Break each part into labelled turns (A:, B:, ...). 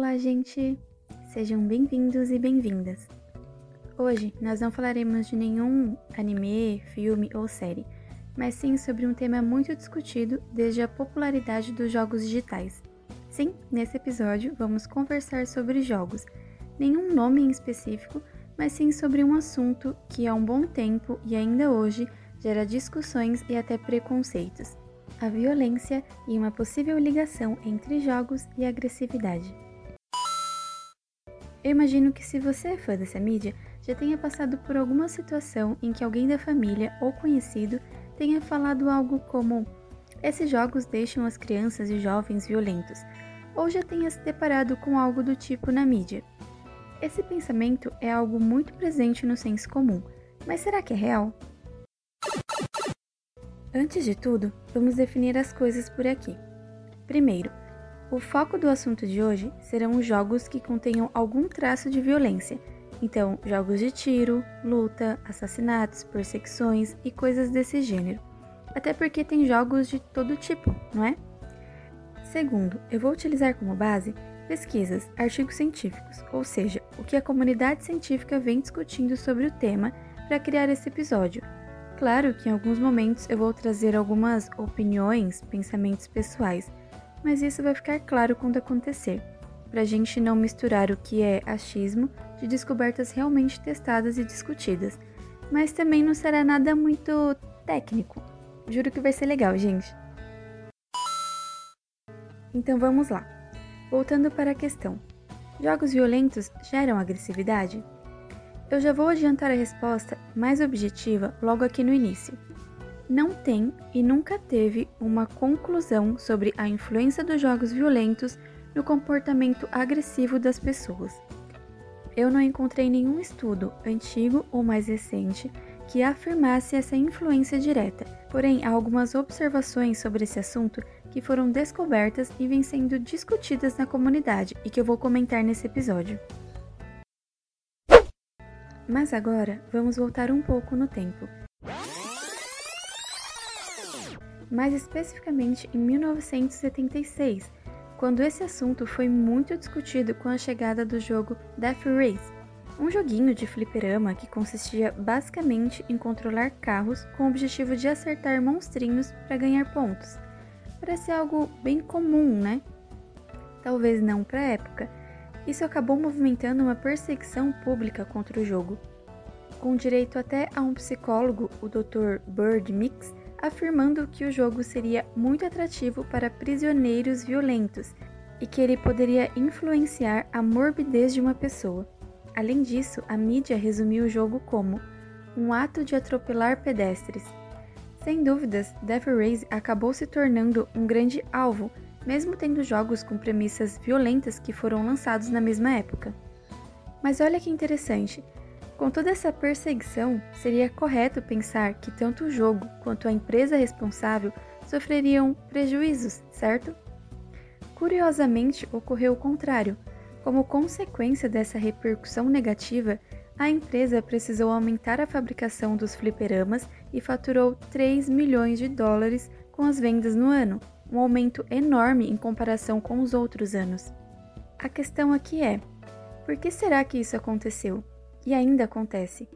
A: Olá, gente! Sejam bem-vindos e bem-vindas. Hoje nós não falaremos de nenhum anime, filme ou série, mas sim sobre um tema muito discutido desde a popularidade dos jogos digitais. Sim, nesse episódio vamos conversar sobre jogos, nenhum nome em específico, mas sim sobre um assunto que há um bom tempo e ainda hoje gera discussões e até preconceitos: a violência e uma possível ligação entre jogos e agressividade. Eu imagino que se você é fã dessa mídia, já tenha passado por alguma situação em que alguém da família ou conhecido tenha falado algo como: esses jogos deixam as crianças e jovens violentos, ou já tenha se deparado com algo do tipo na mídia. Esse pensamento é algo muito presente no senso comum, mas será que é real? Antes de tudo, vamos definir as coisas por aqui. Primeiro, o foco do assunto de hoje serão os jogos que contenham algum traço de violência. Então, jogos de tiro, luta, assassinatos, perseguições e coisas desse gênero. Até porque tem jogos de todo tipo, não é? Segundo, eu vou utilizar como base pesquisas, artigos científicos, ou seja, o que a comunidade científica vem discutindo sobre o tema para criar esse episódio, Claro que em alguns momentos eu vou trazer algumas opiniões, pensamentos pessoais, mas isso vai ficar claro quando acontecer, para a gente não misturar o que é achismo de descobertas realmente testadas e discutidas. Mas também não será nada muito técnico. Juro que vai ser legal, gente. Então vamos lá. Voltando para a questão: jogos violentos geram agressividade? Eu já vou adiantar a resposta mais objetiva logo aqui no início. Não tem e nunca teve uma conclusão sobre a influência dos jogos violentos no comportamento agressivo das pessoas. Eu não encontrei nenhum estudo, antigo ou mais recente, que afirmasse essa influência direta, porém há algumas observações sobre esse assunto que foram descobertas e vêm sendo discutidas na comunidade e que eu vou comentar nesse episódio. Mas agora vamos voltar um pouco no tempo. Mais especificamente em 1976, quando esse assunto foi muito discutido com a chegada do jogo Death Race, um joguinho de fliperama que consistia basicamente em controlar carros com o objetivo de acertar monstrinhos para ganhar pontos. Parece algo bem comum, né? Talvez não para a época, isso acabou movimentando uma perseguição pública contra o jogo, com direito até a um psicólogo, o Dr. Bird Mix, afirmando que o jogo seria muito atrativo para prisioneiros violentos e que ele poderia influenciar a morbidez de uma pessoa. Além disso, a mídia resumiu o jogo como um ato de atropelar pedestres. Sem dúvidas, Death Race acabou se tornando um grande alvo mesmo tendo jogos com premissas violentas que foram lançados na mesma época. Mas olha que interessante, com toda essa perseguição, seria correto pensar que tanto o jogo quanto a empresa responsável sofreriam prejuízos, certo? Curiosamente, ocorreu o contrário. Como consequência dessa repercussão negativa, a empresa precisou aumentar a fabricação dos fliperamas e faturou 3 milhões de dólares com as vendas no ano, um aumento enorme em comparação com os outros anos. A questão aqui é: por que será que isso aconteceu? E ainda acontece.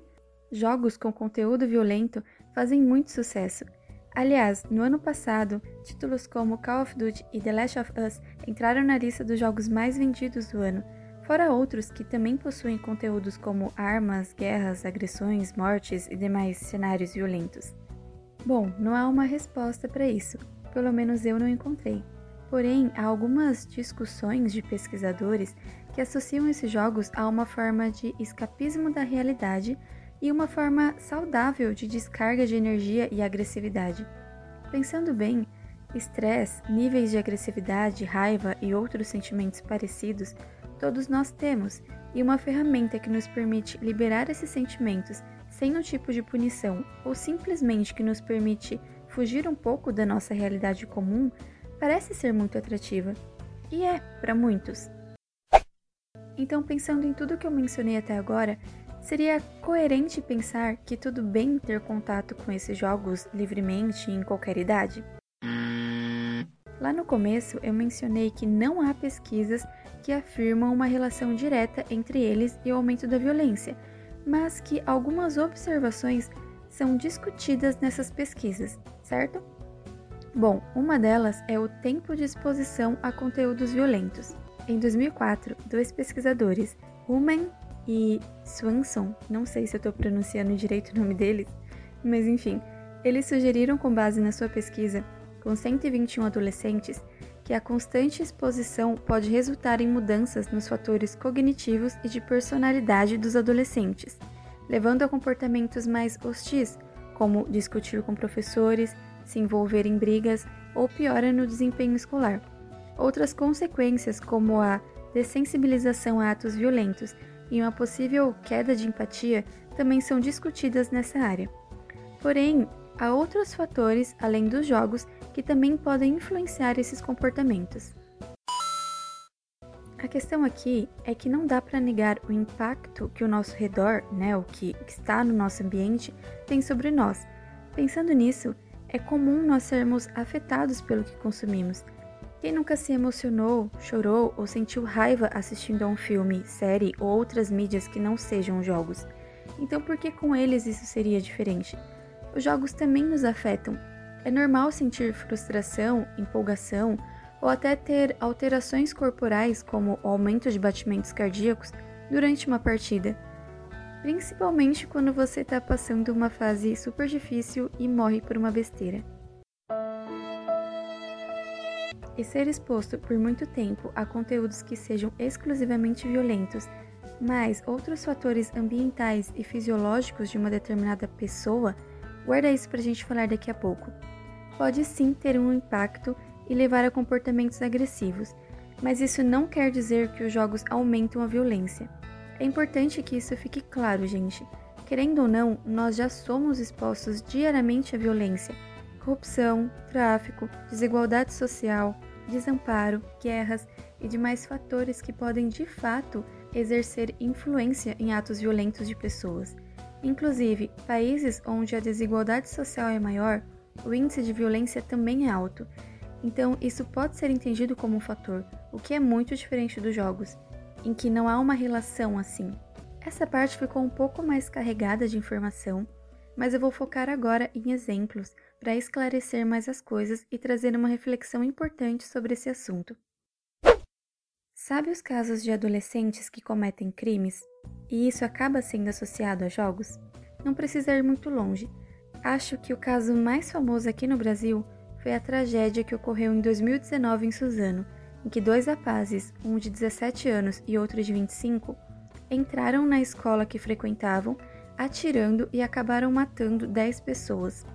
A: Jogos com conteúdo violento fazem muito sucesso. Aliás, no ano passado, títulos como Call of Duty e The Last of Us entraram na lista dos jogos mais vendidos do ano, fora outros que também possuem conteúdos como armas, guerras, agressões, mortes e demais cenários violentos. Bom, não há uma resposta para isso, pelo menos eu não encontrei. Porém, há algumas discussões de pesquisadores que associam esses jogos a uma forma de escapismo da realidade e uma forma saudável de descarga de energia e agressividade. Pensando bem, estresse, níveis de agressividade, raiva e outros sentimentos parecidos todos nós temos, e uma ferramenta que nos permite liberar esses sentimentos sem nenhum tipo de punição ou simplesmente que nos permite fugir um pouco da nossa realidade comum parece ser muito atrativa. E é, para muitos. Então, pensando em tudo que eu mencionei até agora, seria coerente pensar que tudo bem ter contato com esses jogos livremente em qualquer idade? Lá no começo eu mencionei que não há pesquisas que afirmam uma relação direta entre eles e o aumento da violência, mas que algumas observações são discutidas nessas pesquisas, certo? Bom, uma delas é o tempo de exposição a conteúdos violentos. Em 2004, dois pesquisadores, Human e Swanson, não sei se eu estou pronunciando direito o nome deles, mas enfim, eles sugeriram com base na sua pesquisa com 121 adolescentes que a constante exposição pode resultar em mudanças nos fatores cognitivos e de personalidade dos adolescentes, levando a comportamentos mais hostis, como discutir com professores, se envolver em brigas ou piora no desempenho escolar. Outras consequências, como a dessensibilização a atos violentos e uma possível queda de empatia, também são discutidas nessa área. Porém, há outros fatores, além dos jogos, que também podem influenciar esses comportamentos. A questão aqui é que não dá para negar o impacto que o nosso redor, né, o que está no nosso ambiente, tem sobre nós. Pensando nisso, é comum nós sermos afetados pelo que consumimos. Quem nunca se emocionou, chorou ou sentiu raiva assistindo a um filme, série ou outras mídias que não sejam jogos? Então, por que com eles isso seria diferente? Os jogos também nos afetam é normal sentir frustração, empolgação ou até ter alterações corporais, como o aumento de batimentos cardíacos, durante uma partida, principalmente quando você está passando uma fase super difícil e morre por uma besteira. E ser exposto por muito tempo a conteúdos que sejam exclusivamente violentos, mas outros fatores ambientais e fisiológicos de uma determinada pessoa, guarda isso para a gente falar daqui a pouco pode sim ter um impacto e levar a comportamentos agressivos, mas isso não quer dizer que os jogos aumentam a violência. É importante que isso fique claro, gente. Querendo ou não, nós já somos expostos diariamente à violência, corrupção, tráfico, desigualdade social, desamparo, guerras e demais fatores que podem de fato exercer influência em atos violentos de pessoas. Inclusive, países onde a desigualdade social é maior o índice de violência também é alto, então isso pode ser entendido como um fator, o que é muito diferente dos jogos, em que não há uma relação assim. Essa parte ficou um pouco mais carregada de informação, mas eu vou focar agora em exemplos para esclarecer mais as coisas e trazer uma reflexão importante sobre esse assunto. Sabe os casos de adolescentes que cometem crimes e isso acaba sendo associado a jogos? Não precisa ir muito longe. Acho que o caso mais famoso aqui no Brasil foi a tragédia que ocorreu em 2019 em Suzano, em que dois rapazes, um de 17 anos e outro de 25, entraram na escola que frequentavam, atirando e acabaram matando 10 pessoas.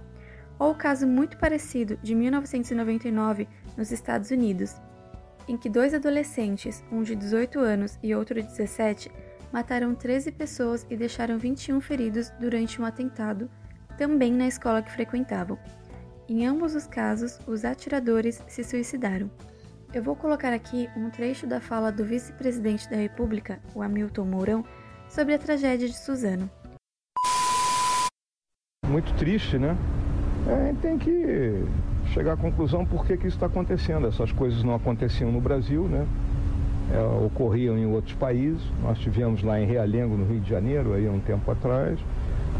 A: Ou o caso muito parecido de 1999 nos Estados Unidos, em que dois adolescentes, um de 18 anos e outro de 17, mataram 13 pessoas e deixaram 21 feridos durante um atentado também na escola que frequentavam. Em ambos os casos, os atiradores se suicidaram. Eu vou colocar aqui um trecho da fala do vice-presidente da República, o Hamilton Mourão, sobre a tragédia de Suzano.
B: Muito triste, né? É, a gente tem que chegar à conclusão por que, que isso está acontecendo. Essas coisas não aconteciam no Brasil, né? É, ocorriam em outros países. Nós tivemos lá em Realengo, no Rio de Janeiro, aí um tempo atrás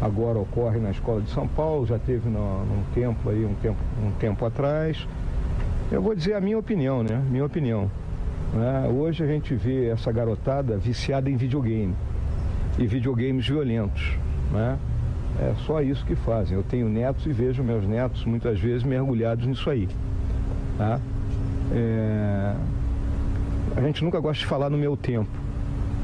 B: agora ocorre na Escola de São Paulo, já teve no, num tempo aí, um tempo, um tempo atrás. Eu vou dizer a minha opinião, né? Minha opinião. Né? Hoje a gente vê essa garotada viciada em videogame e videogames violentos, né? É só isso que fazem. Eu tenho netos e vejo meus netos muitas vezes mergulhados nisso aí. Tá? É... A gente nunca gosta de falar no meu tempo,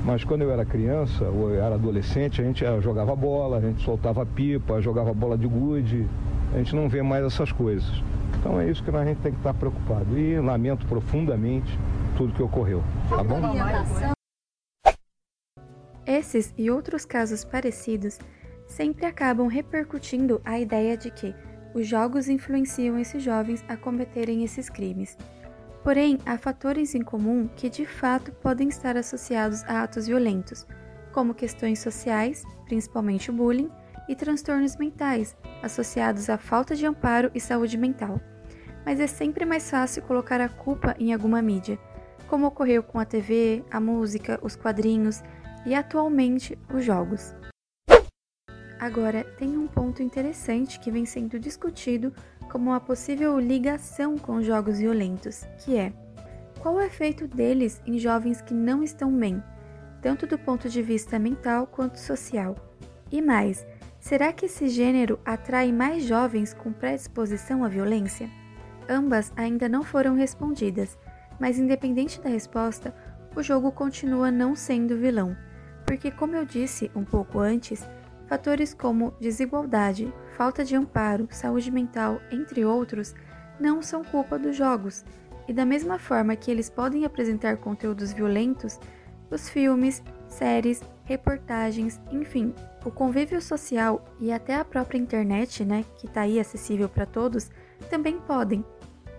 B: mas quando eu era criança ou eu era adolescente, a gente eh, jogava bola, a gente soltava pipa, jogava bola de gude. A gente não vê mais essas coisas. Então é isso que a gente tem que estar preocupado. E lamento profundamente tudo que ocorreu. Tá bom?
A: Esses e outros casos parecidos sempre acabam repercutindo a ideia de que os jogos influenciam esses jovens a cometerem esses crimes. Porém, há fatores em comum que de fato podem estar associados a atos violentos, como questões sociais, principalmente o bullying, e transtornos mentais, associados à falta de amparo e saúde mental. mas é sempre mais fácil colocar a culpa em alguma mídia, como ocorreu com a TV, a música, os quadrinhos e atualmente os jogos. Agora, tem um ponto interessante que vem sendo discutido como uma possível ligação com jogos violentos, que é qual o efeito deles em jovens que não estão bem, tanto do ponto de vista mental quanto social. E mais, será que esse gênero atrai mais jovens com predisposição à violência? Ambas ainda não foram respondidas, mas independente da resposta, o jogo continua não sendo vilão, porque, como eu disse um pouco antes, fatores como desigualdade, falta de amparo, saúde mental, entre outros, não são culpa dos jogos, e da mesma forma que eles podem apresentar conteúdos violentos, os filmes, séries, reportagens, enfim, o convívio social e até a própria internet, né, que está aí acessível para todos, também podem.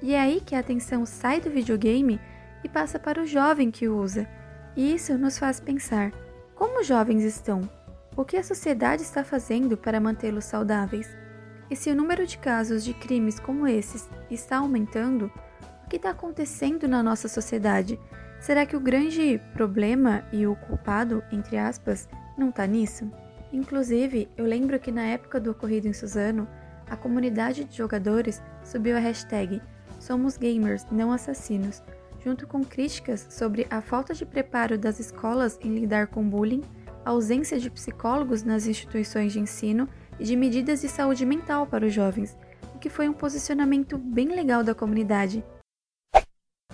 A: E é aí que a atenção sai do videogame e passa para o jovem que usa. E isso nos faz pensar: como jovens estão? O que a sociedade está fazendo para mantê-los saudáveis? E se o número de casos de crimes como esses está aumentando, o que está acontecendo na nossa sociedade? Será que o grande problema e o culpado, entre aspas, não está nisso? Inclusive, eu lembro que na época do ocorrido em Suzano, a comunidade de jogadores subiu a hashtag Somos Gamers, não assassinos, junto com críticas sobre a falta de preparo das escolas em lidar com bullying, ausência de psicólogos nas instituições de ensino e de medidas de saúde mental para os jovens, o que foi um posicionamento bem legal da comunidade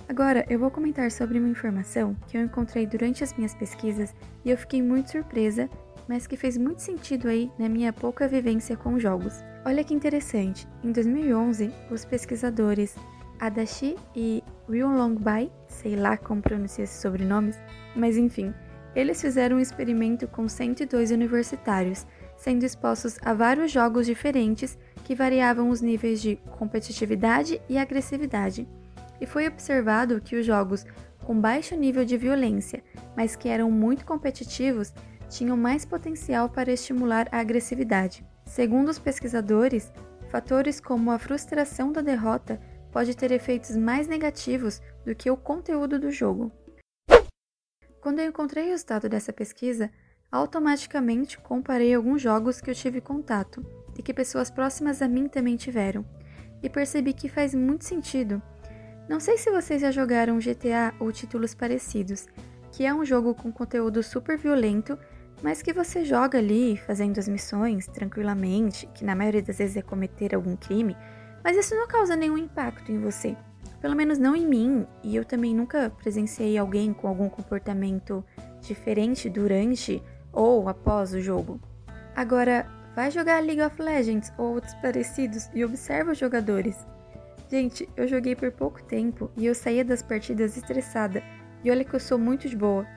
A: Agora eu vou comentar sobre uma informação que eu encontrei durante as minhas pesquisas e eu fiquei muito surpresa, mas que fez muito sentido aí na minha pouca vivência com jogos. Olha que interessante, em 2011, os pesquisadores Adachi e Ryulongbai, sei lá como pronunciar esses sobrenomes, mas enfim, eles fizeram um experimento com 102 universitários, sendo expostos a vários jogos diferentes que variavam os níveis de competitividade e agressividade e foi observado que os jogos com baixo nível de violência, mas que eram muito competitivos, tinham mais potencial para estimular a agressividade. Segundo os pesquisadores, fatores como a frustração da derrota pode ter efeitos mais negativos do que o conteúdo do jogo. Quando eu encontrei o resultado dessa pesquisa, automaticamente comparei alguns jogos que eu tive contato e que pessoas próximas a mim também tiveram, e percebi que faz muito sentido não sei se vocês já jogaram GTA ou títulos parecidos, que é um jogo com conteúdo super violento, mas que você joga ali fazendo as missões tranquilamente, que na maioria das vezes é cometer algum crime, mas isso não causa nenhum impacto em você. Pelo menos não em mim, e eu também nunca presenciei alguém com algum comportamento diferente durante ou após o jogo. Agora, vai jogar League of Legends ou outros parecidos e observa os jogadores. Gente, eu joguei por pouco tempo e eu saía das partidas estressada, e olha que eu sou muito de boa.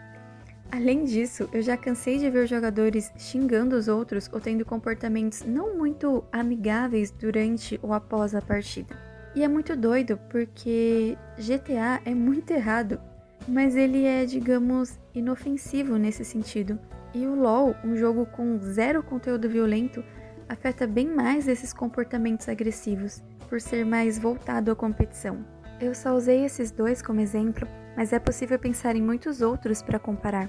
A: Além disso, eu já cansei de ver jogadores xingando os outros ou tendo comportamentos não muito amigáveis durante ou após a partida. E é muito doido porque GTA é muito errado, mas ele é, digamos, inofensivo nesse sentido. E o LoL, um jogo com zero conteúdo violento, afeta bem mais esses comportamentos agressivos por ser mais voltado à competição. Eu só usei esses dois como exemplo, mas é possível pensar em muitos outros para comparar.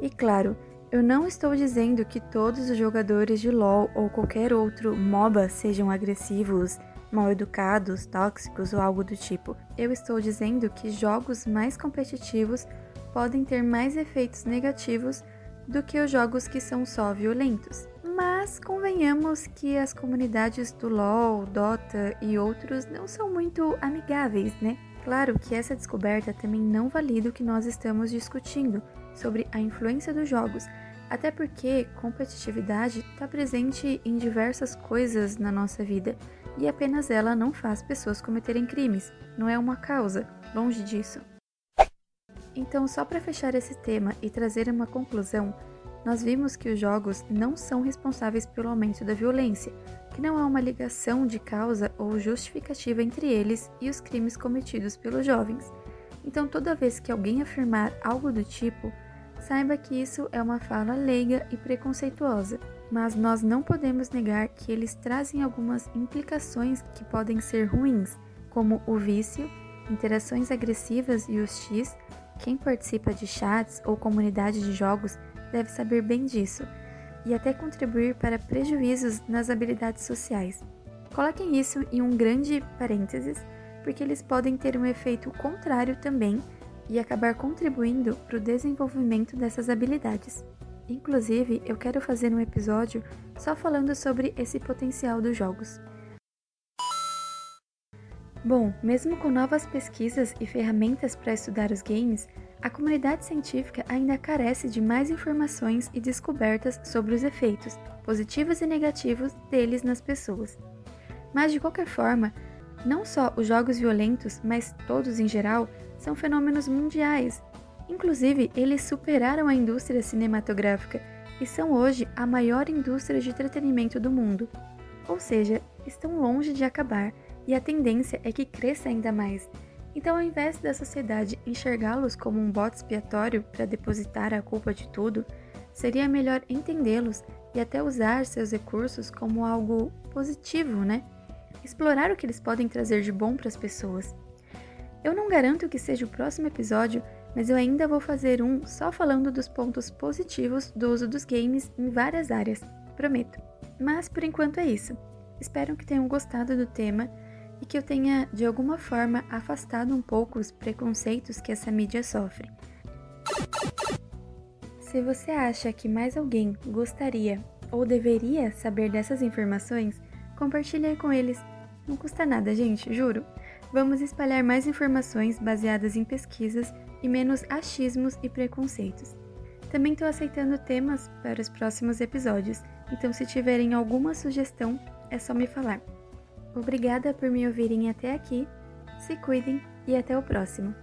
A: E claro, eu não estou dizendo que todos os jogadores de LoL ou qualquer outro MOBA sejam agressivos, mal educados, tóxicos ou algo do tipo. Eu estou dizendo que jogos mais competitivos podem ter mais efeitos negativos do que os jogos que são só violentos. Mas convenhamos que as comunidades do LoL, Dota e outros não são muito amigáveis, né? Claro que essa descoberta também não valida o que nós estamos discutindo sobre a influência dos jogos, até porque competitividade está presente em diversas coisas na nossa vida e apenas ela não faz pessoas cometerem crimes, não é uma causa, longe disso. Então, só para fechar esse tema e trazer uma conclusão, nós vimos que os jogos não são responsáveis pelo aumento da violência, que não há uma ligação de causa ou justificativa entre eles e os crimes cometidos pelos jovens. Então, toda vez que alguém afirmar algo do tipo, saiba que isso é uma fala leiga e preconceituosa, mas nós não podemos negar que eles trazem algumas implicações que podem ser ruins, como o vício, interações agressivas e hostis, quem participa de chats ou comunidade de jogos deve saber bem disso e até contribuir para prejuízos nas habilidades sociais. Coloquem isso em um grande parênteses, porque eles podem ter um efeito contrário também e acabar contribuindo para o desenvolvimento dessas habilidades. Inclusive, eu quero fazer um episódio só falando sobre esse potencial dos jogos. Bom, mesmo com novas pesquisas e ferramentas para estudar os games, a comunidade científica ainda carece de mais informações e descobertas sobre os efeitos, positivos e negativos, deles nas pessoas. Mas de qualquer forma, não só os jogos violentos, mas todos em geral, são fenômenos mundiais. Inclusive, eles superaram a indústria cinematográfica e são hoje a maior indústria de entretenimento do mundo. Ou seja, estão longe de acabar e a tendência é que cresça ainda mais. Então, ao invés da sociedade enxergá-los como um bote expiatório para depositar a culpa de tudo, seria melhor entendê-los e até usar seus recursos como algo positivo, né? Explorar o que eles podem trazer de bom para as pessoas. Eu não garanto que seja o próximo episódio, mas eu ainda vou fazer um só falando dos pontos positivos do uso dos games em várias áreas, prometo. Mas por enquanto é isso. Espero que tenham gostado do tema e que eu tenha, de alguma forma, afastado um pouco os preconceitos que essa mídia sofre. Se você acha que mais alguém gostaria ou deveria saber dessas informações, compartilhe com eles. Não custa nada, gente, juro. Vamos espalhar mais informações baseadas em pesquisas e menos achismos e preconceitos. Também estou aceitando temas para os próximos episódios, então se tiverem alguma sugestão, é só me falar. Obrigada por me ouvirem até aqui, se cuidem e até o próximo.